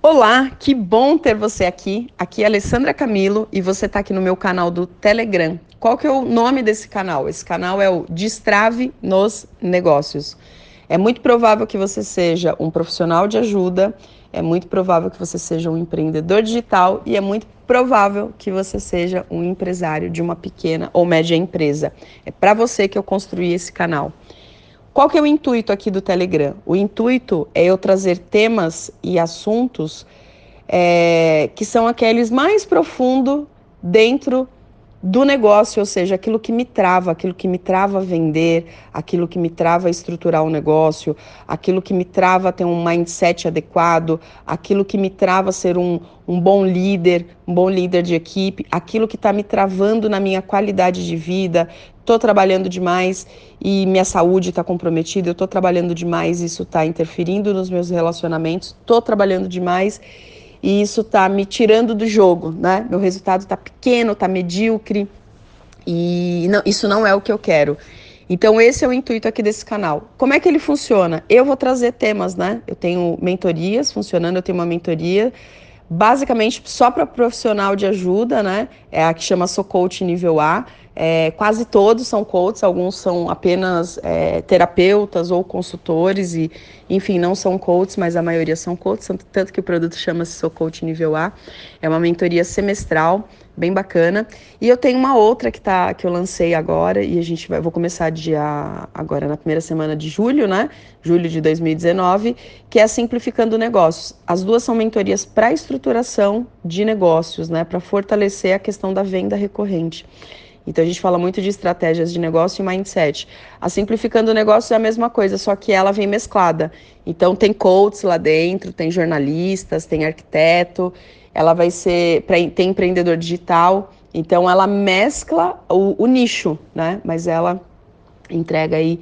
Olá, que bom ter você aqui. Aqui é Alessandra Camilo e você está aqui no meu canal do Telegram. Qual que é o nome desse canal? Esse canal é o Destrave nos Negócios. É muito provável que você seja um profissional de ajuda, é muito provável que você seja um empreendedor digital e é muito provável que você seja um empresário de uma pequena ou média empresa. É para você que eu construí esse canal. Qual que é o intuito aqui do Telegram? O intuito é eu trazer temas e assuntos é, que são aqueles mais profundos dentro do negócio, ou seja, aquilo que me trava, aquilo que me trava vender, aquilo que me trava estruturar o negócio, aquilo que me trava ter um mindset adequado, aquilo que me trava ser um, um bom líder, um bom líder de equipe, aquilo que está me travando na minha qualidade de vida. Estou trabalhando demais e minha saúde está comprometida, eu estou trabalhando demais, isso está interferindo nos meus relacionamentos, estou trabalhando demais e isso está me tirando do jogo, né? Meu resultado está pequeno, está medíocre e não, isso não é o que eu quero. Então esse é o intuito aqui desse canal. Como é que ele funciona? Eu vou trazer temas, né? Eu tenho mentorias funcionando, eu tenho uma mentoria basicamente só para profissional de ajuda, né? É a que chama Sou Coach Nível A. É, quase todos são coaches, alguns são apenas é, terapeutas ou consultores, e enfim, não são coaches, mas a maioria são coaches, tanto que o produto chama-se Sou Coach Nível A. É uma mentoria semestral, bem bacana. E eu tenho uma outra que, tá, que eu lancei agora, e a gente vai, vou começar dia, agora na primeira semana de julho, né? Julho de 2019, que é Simplificando Negócios. As duas são mentorias para estruturação de negócios, né? Para fortalecer a questão da venda recorrente. Então a gente fala muito de estratégias de negócio e mindset. A simplificando o negócio é a mesma coisa, só que ela vem mesclada. Então tem coaches lá dentro, tem jornalistas, tem arquiteto, ela vai ser tem empreendedor digital. Então ela mescla o, o nicho, né? Mas ela entrega aí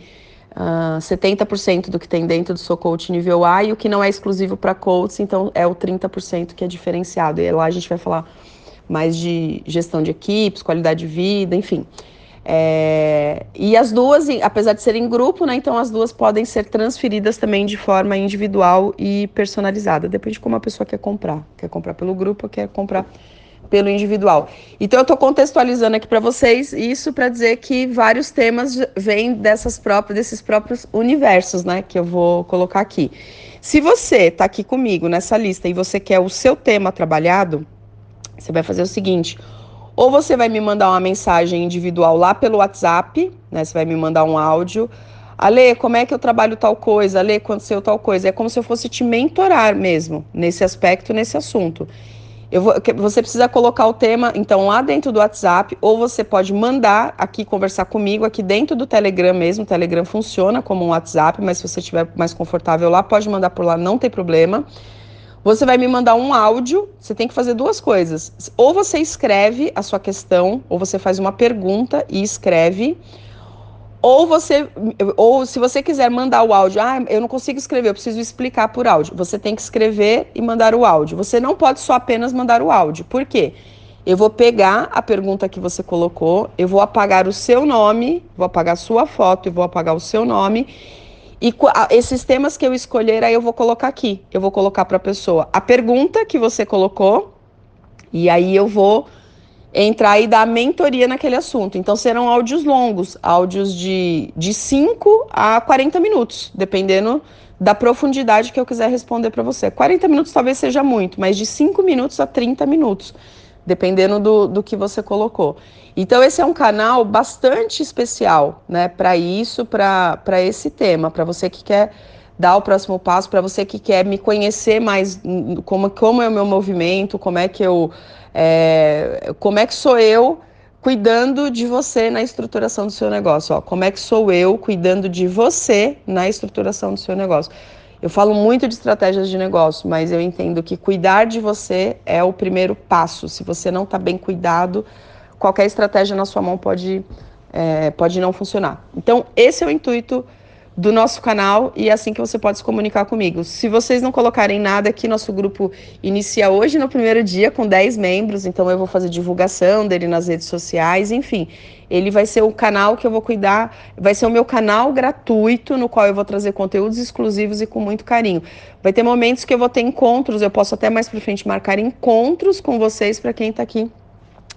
uh, ah, 70% do que tem dentro do seu coach nível A e o que não é exclusivo para coaches, então é o 30% que é diferenciado. E lá a gente vai falar mais de gestão de equipes, qualidade de vida, enfim. É, e as duas, apesar de serem grupo, né, então as duas podem ser transferidas também de forma individual e personalizada. Depende de como a pessoa quer comprar. Quer comprar pelo grupo ou quer comprar pelo individual. Então eu estou contextualizando aqui para vocês isso para dizer que vários temas vêm dessas próprias, desses próprios universos, né, que eu vou colocar aqui. Se você está aqui comigo nessa lista e você quer o seu tema trabalhado, você vai fazer o seguinte: ou você vai me mandar uma mensagem individual lá pelo WhatsApp, né? Você vai me mandar um áudio. Ale, como é que eu trabalho tal coisa? Ale, aconteceu tal coisa? É como se eu fosse te mentorar mesmo, nesse aspecto, nesse assunto. Vou, você precisa colocar o tema, então, lá dentro do WhatsApp, ou você pode mandar aqui conversar comigo, aqui dentro do Telegram mesmo. O Telegram funciona como um WhatsApp, mas se você estiver mais confortável lá, pode mandar por lá, não tem problema. Você vai me mandar um áudio, você tem que fazer duas coisas. Ou você escreve a sua questão, ou você faz uma pergunta e escreve. Ou você, ou se você quiser mandar o áudio, ah, eu não consigo escrever, eu preciso explicar por áudio. Você tem que escrever e mandar o áudio. Você não pode só apenas mandar o áudio. Por quê? Eu vou pegar a pergunta que você colocou, eu vou apagar o seu nome, vou apagar a sua foto e vou apagar o seu nome e esses temas que eu escolher, aí eu vou colocar aqui. Eu vou colocar para a pessoa a pergunta que você colocou, e aí eu vou entrar e dar mentoria naquele assunto. Então serão áudios longos, áudios de, de 5 a 40 minutos, dependendo da profundidade que eu quiser responder para você. 40 minutos talvez seja muito, mas de 5 minutos a 30 minutos dependendo do, do que você colocou. Então, esse é um canal bastante especial, né, para isso, para esse tema, para você que quer dar o próximo passo, para você que quer me conhecer mais, como, como é o meu movimento, como é que eu. É, como é que sou eu cuidando de você na estruturação do seu negócio. Ó, como é que sou eu cuidando de você na estruturação do seu negócio? Eu falo muito de estratégias de negócio, mas eu entendo que cuidar de você é o primeiro passo. Se você não está bem cuidado, qualquer estratégia na sua mão pode, é, pode não funcionar. Então, esse é o intuito do nosso canal e é assim que você pode se comunicar comigo. Se vocês não colocarem nada aqui, nosso grupo inicia hoje no primeiro dia com 10 membros, então eu vou fazer divulgação dele nas redes sociais, enfim. Ele vai ser o canal que eu vou cuidar, vai ser o meu canal gratuito no qual eu vou trazer conteúdos exclusivos e com muito carinho. Vai ter momentos que eu vou ter encontros, eu posso até mais para frente marcar encontros com vocês para quem está aqui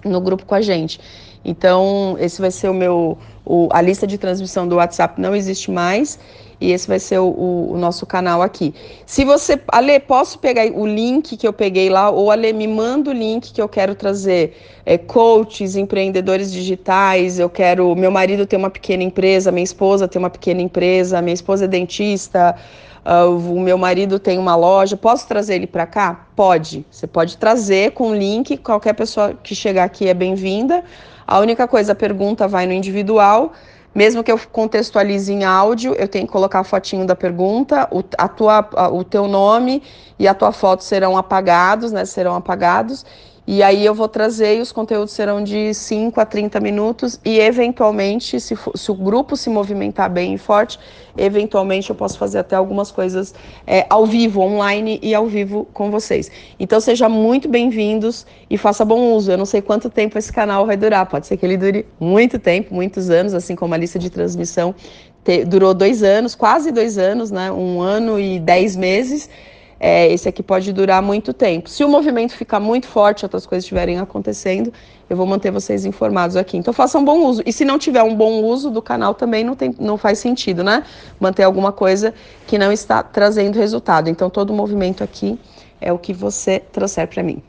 no grupo com a gente. Então, esse vai ser o meu. O, a lista de transmissão do WhatsApp não existe mais. E esse vai ser o, o, o, nosso canal aqui. Se você. Ale, posso pegar o link que eu peguei lá? Ou Ale, me manda o link que eu quero trazer é, coaches, empreendedores digitais. Eu quero. Meu marido tem uma pequena empresa, minha esposa tem uma pequena empresa, minha esposa é dentista. Uh, o meu marido tem uma loja, posso trazer ele para cá? Pode. Você pode trazer com link, qualquer pessoa que chegar aqui é bem-vinda. A única coisa, a pergunta vai no individual. Mesmo que eu contextualize em áudio, eu tenho que colocar a fotinho da pergunta, o, a tua, a, o teu nome e a tua foto serão apagados, né? Serão apagados. E aí eu vou trazer e os conteúdos serão de 5 a 30 minutos e eventualmente, se, for, se, o grupo se movimentar bem e forte, eventualmente eu posso fazer até algumas coisas é, ao vivo, online e ao vivo com vocês. Então sejam muito bem-vindos e faça bom uso. Eu não sei quanto tempo esse canal vai durar, pode ser que ele dure muito tempo, muitos anos, assim como a lista de transmissão te, durou dois anos, quase dois anos, né? Um ano e dez meses é, esse aqui pode durar muito tempo. Se o movimento ficar muito forte, outras coisas estiverem acontecendo, eu vou manter vocês informados aqui. Então façam bom uso. E se não tiver um bom uso do canal, também não, tem, não faz sentido, né? Manter alguma coisa que não está trazendo resultado. Então todo movimento aqui é o que você trouxer para mim.